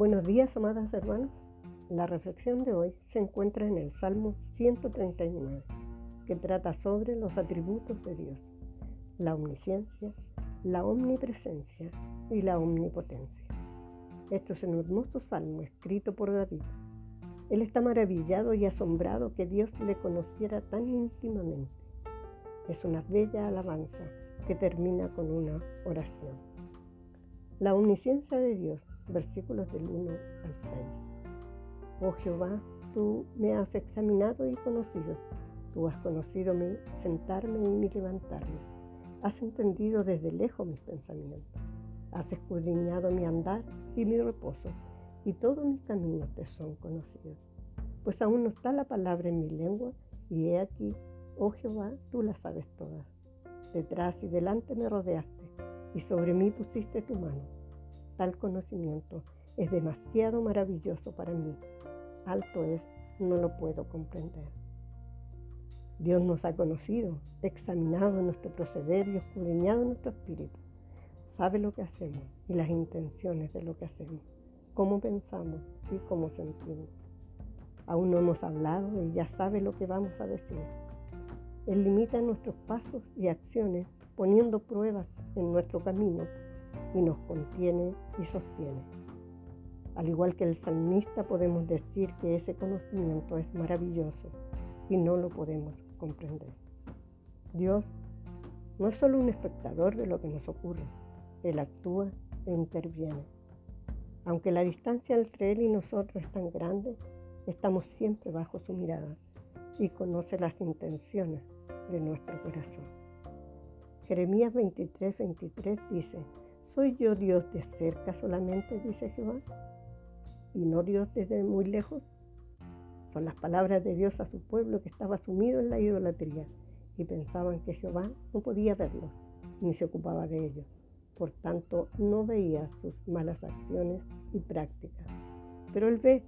Buenos días, amadas hermanas. La reflexión de hoy se encuentra en el Salmo 139, que trata sobre los atributos de Dios, la omnisciencia, la omnipresencia y la omnipotencia. Esto es un hermoso salmo escrito por David. Él está maravillado y asombrado que Dios le conociera tan íntimamente. Es una bella alabanza que termina con una oración. La omnisciencia de Dios, versículos del 1 al 6. Oh Jehová, tú me has examinado y conocido. Tú has conocido mi sentarme y mi levantarme. Has entendido desde lejos mis pensamientos. Has escudriñado mi andar y mi reposo, y todos mis caminos te son conocidos. Pues aún no está la palabra en mi lengua, y he aquí, oh Jehová, tú la sabes todas. Detrás y delante me rodeaste, y sobre mí pusiste tu mano. Tal conocimiento es demasiado maravilloso para mí. Alto es, no lo puedo comprender. Dios nos ha conocido, examinado nuestro proceder y escudriñado nuestro espíritu sabe lo que hacemos y las intenciones de lo que hacemos, cómo pensamos y cómo sentimos. Aún no hemos hablado y ya sabe lo que vamos a decir. Él limita nuestros pasos y acciones poniendo pruebas en nuestro camino y nos contiene y sostiene. Al igual que el salmista podemos decir que ese conocimiento es maravilloso y no lo podemos comprender. Dios no es solo un espectador de lo que nos ocurre, él actúa e interviene. Aunque la distancia entre Él y nosotros es tan grande, estamos siempre bajo su mirada y conoce las intenciones de nuestro corazón. Jeremías 23, 23 dice, ¿soy yo Dios de cerca solamente? dice Jehová, y no Dios desde muy lejos. Son las palabras de Dios a su pueblo que estaba sumido en la idolatría y pensaban que Jehová no podía verlos ni se ocupaba de ellos por tanto no veía sus malas acciones y prácticas. Pero Él ve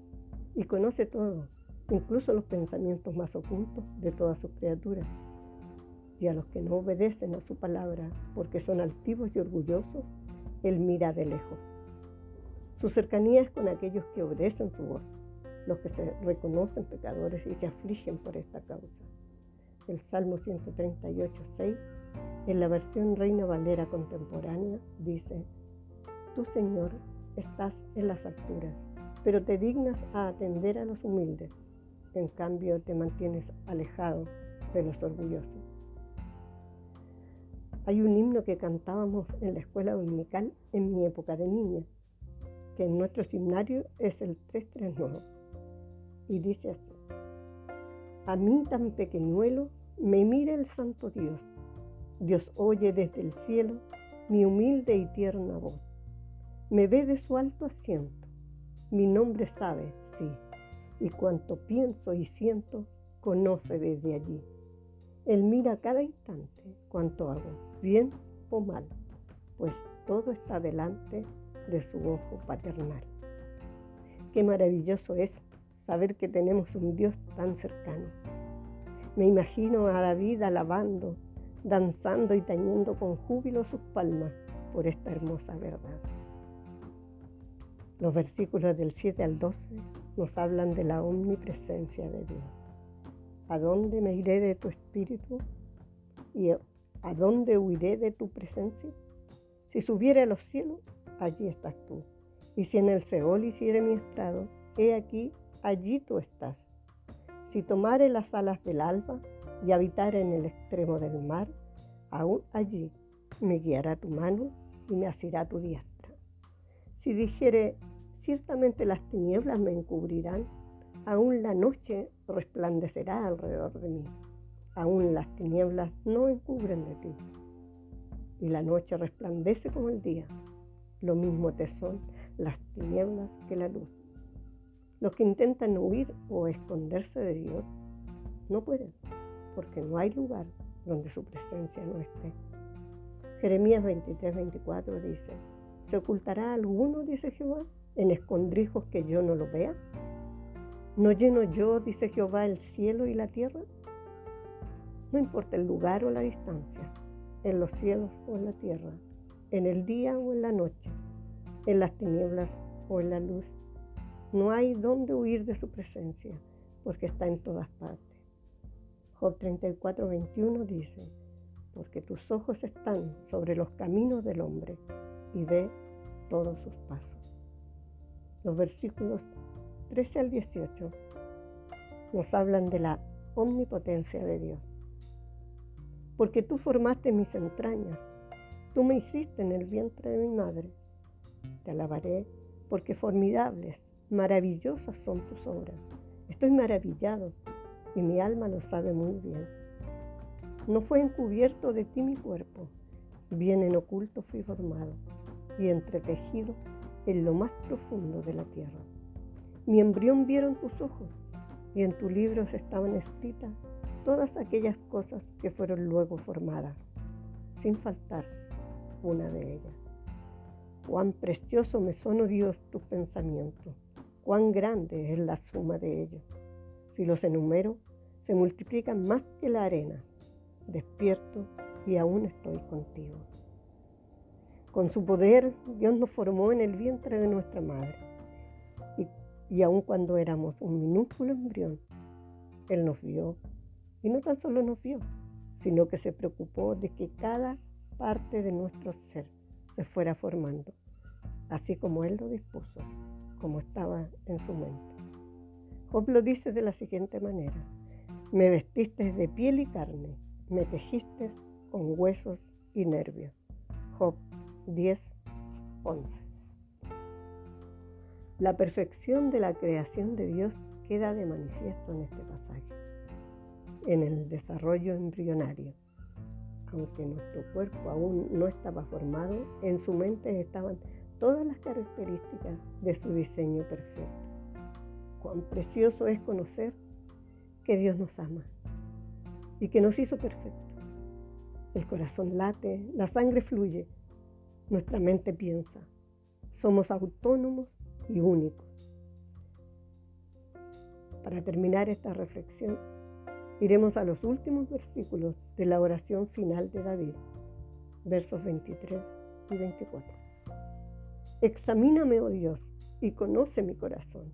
y conoce todo, incluso los pensamientos más ocultos de todas sus criaturas. Y a los que no obedecen a su palabra porque son altivos y orgullosos, Él mira de lejos. Su cercanía es con aquellos que obedecen su voz, los que se reconocen pecadores y se afligen por esta causa. El Salmo 138, 6 en la versión Reina Valera contemporánea dice, Tú Señor estás en las alturas, pero te dignas a atender a los humildes, en cambio te mantienes alejado de los orgullosos. Hay un himno que cantábamos en la escuela dominical en mi época de niña, que en nuestro himnario es el 339, y dice así, A mí tan pequeñuelo me mira el santo Dios Dios oye desde el cielo mi humilde y tierna voz. Me ve de su alto asiento. Mi nombre sabe, sí, y cuanto pienso y siento, conoce desde allí. Él mira cada instante cuanto hago, bien o mal, pues todo está delante de su ojo paternal. Qué maravilloso es saber que tenemos un Dios tan cercano. Me imagino a David alabando danzando y tañendo con júbilo sus palmas por esta hermosa verdad. Los versículos del 7 al 12 nos hablan de la omnipresencia de Dios. ¿A dónde me iré de tu espíritu? ¿Y a dónde huiré de tu presencia? Si subiere a los cielos, allí estás tú. Y si en el Seol hiciere mi estrado, he aquí, allí tú estás. Si tomare las alas del alba, y habitar en el extremo del mar, aún allí me guiará tu mano y me asirá tu diestra. Si dijere, ciertamente las tinieblas me encubrirán, aún la noche resplandecerá alrededor de mí, aún las tinieblas no encubren de ti. Y la noche resplandece como el día, lo mismo te son las tinieblas que la luz. Los que intentan huir o esconderse de Dios no pueden porque no hay lugar donde su presencia no esté. Jeremías 23, 24 dice, ¿se ocultará alguno, dice Jehová, en escondrijos que yo no lo vea? ¿No lleno yo, dice Jehová, el cielo y la tierra? No importa el lugar o la distancia, en los cielos o en la tierra, en el día o en la noche, en las tinieblas o en la luz, No hay dónde huir de su presencia, porque está en todas partes. Job 34, 21 dice, porque tus ojos están sobre los caminos del hombre y ve todos sus pasos. Los versículos 13 al 18 nos hablan de la omnipotencia de Dios. Porque tú formaste mis entrañas, tú me hiciste en el vientre de mi madre. Te alabaré porque formidables, maravillosas son tus obras. Estoy maravillado y mi alma lo sabe muy bien. No fue encubierto de ti mi cuerpo, bien en oculto fui formado y entretejido en lo más profundo de la tierra. Mi embrión vieron tus ojos y en tu libro estaban escritas todas aquellas cosas que fueron luego formadas, sin faltar una de ellas. Cuán precioso me son, oh Dios, tus pensamientos, cuán grande es la suma de ellos. Si los enumero, se multiplican más que la arena. Despierto y aún estoy contigo. Con su poder, Dios nos formó en el vientre de nuestra madre. Y, y cuando éramos un minúsculo embrión, Él nos vio. Y no tan solo nos vio, sino que se preocupó de que cada parte de nuestro ser se fuera formando, así como Él lo dispuso, como estaba en su mente. Job lo dice de la siguiente manera, me vestiste de piel y carne, me tejiste con huesos y nervios. Job 10, 11. La perfección de la creación de Dios queda de manifiesto en este pasaje. En el desarrollo embrionario, aunque nuestro cuerpo aún no estaba formado, en su mente estaban todas las características de su diseño perfecto. Cuán precioso es conocer que Dios nos ama y que nos hizo perfecto. El corazón late, la sangre fluye, nuestra mente piensa. Somos autónomos y únicos. Para terminar esta reflexión, iremos a los últimos versículos de la oración final de David, versos 23 y 24. Examíname, oh Dios, y conoce mi corazón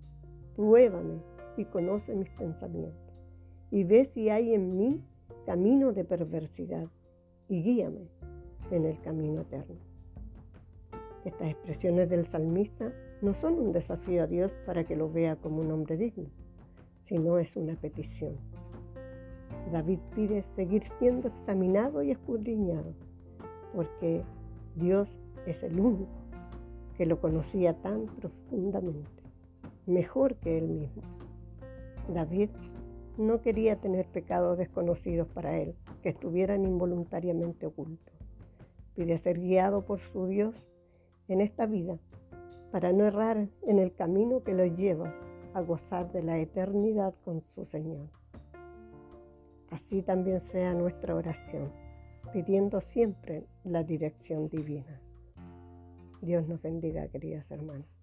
Pruébame y conoce mis pensamientos y ve si hay en mí camino de perversidad y guíame en el camino eterno. Estas expresiones del salmista no son un desafío a Dios para que lo vea como un hombre digno, sino es una petición. David pide seguir siendo examinado y escudriñado, porque Dios es el único que lo conocía tan profundamente mejor que él mismo. David no quería tener pecados desconocidos para él, que estuvieran involuntariamente ocultos. Pide ser guiado por su Dios en esta vida para no errar en el camino que lo lleva a gozar de la eternidad con su Señor. Así también sea nuestra oración, pidiendo siempre la dirección divina. Dios nos bendiga, queridas hermanas.